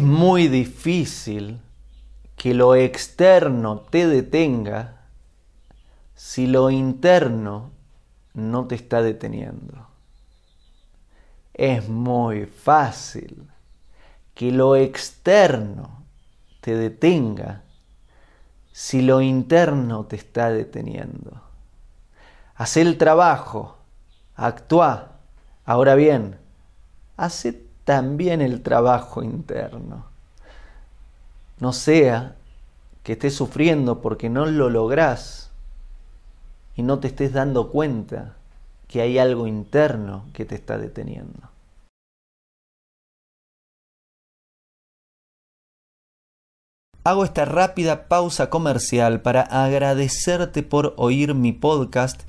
muy difícil que lo externo te detenga si lo interno no te está deteniendo. Es muy fácil que lo externo te detenga si lo interno te está deteniendo. Haz el trabajo, actúa. Ahora bien, hace también el trabajo interno. No sea que estés sufriendo porque no lo lográs y no te estés dando cuenta que hay algo interno que te está deteniendo. Hago esta rápida pausa comercial para agradecerte por oír mi podcast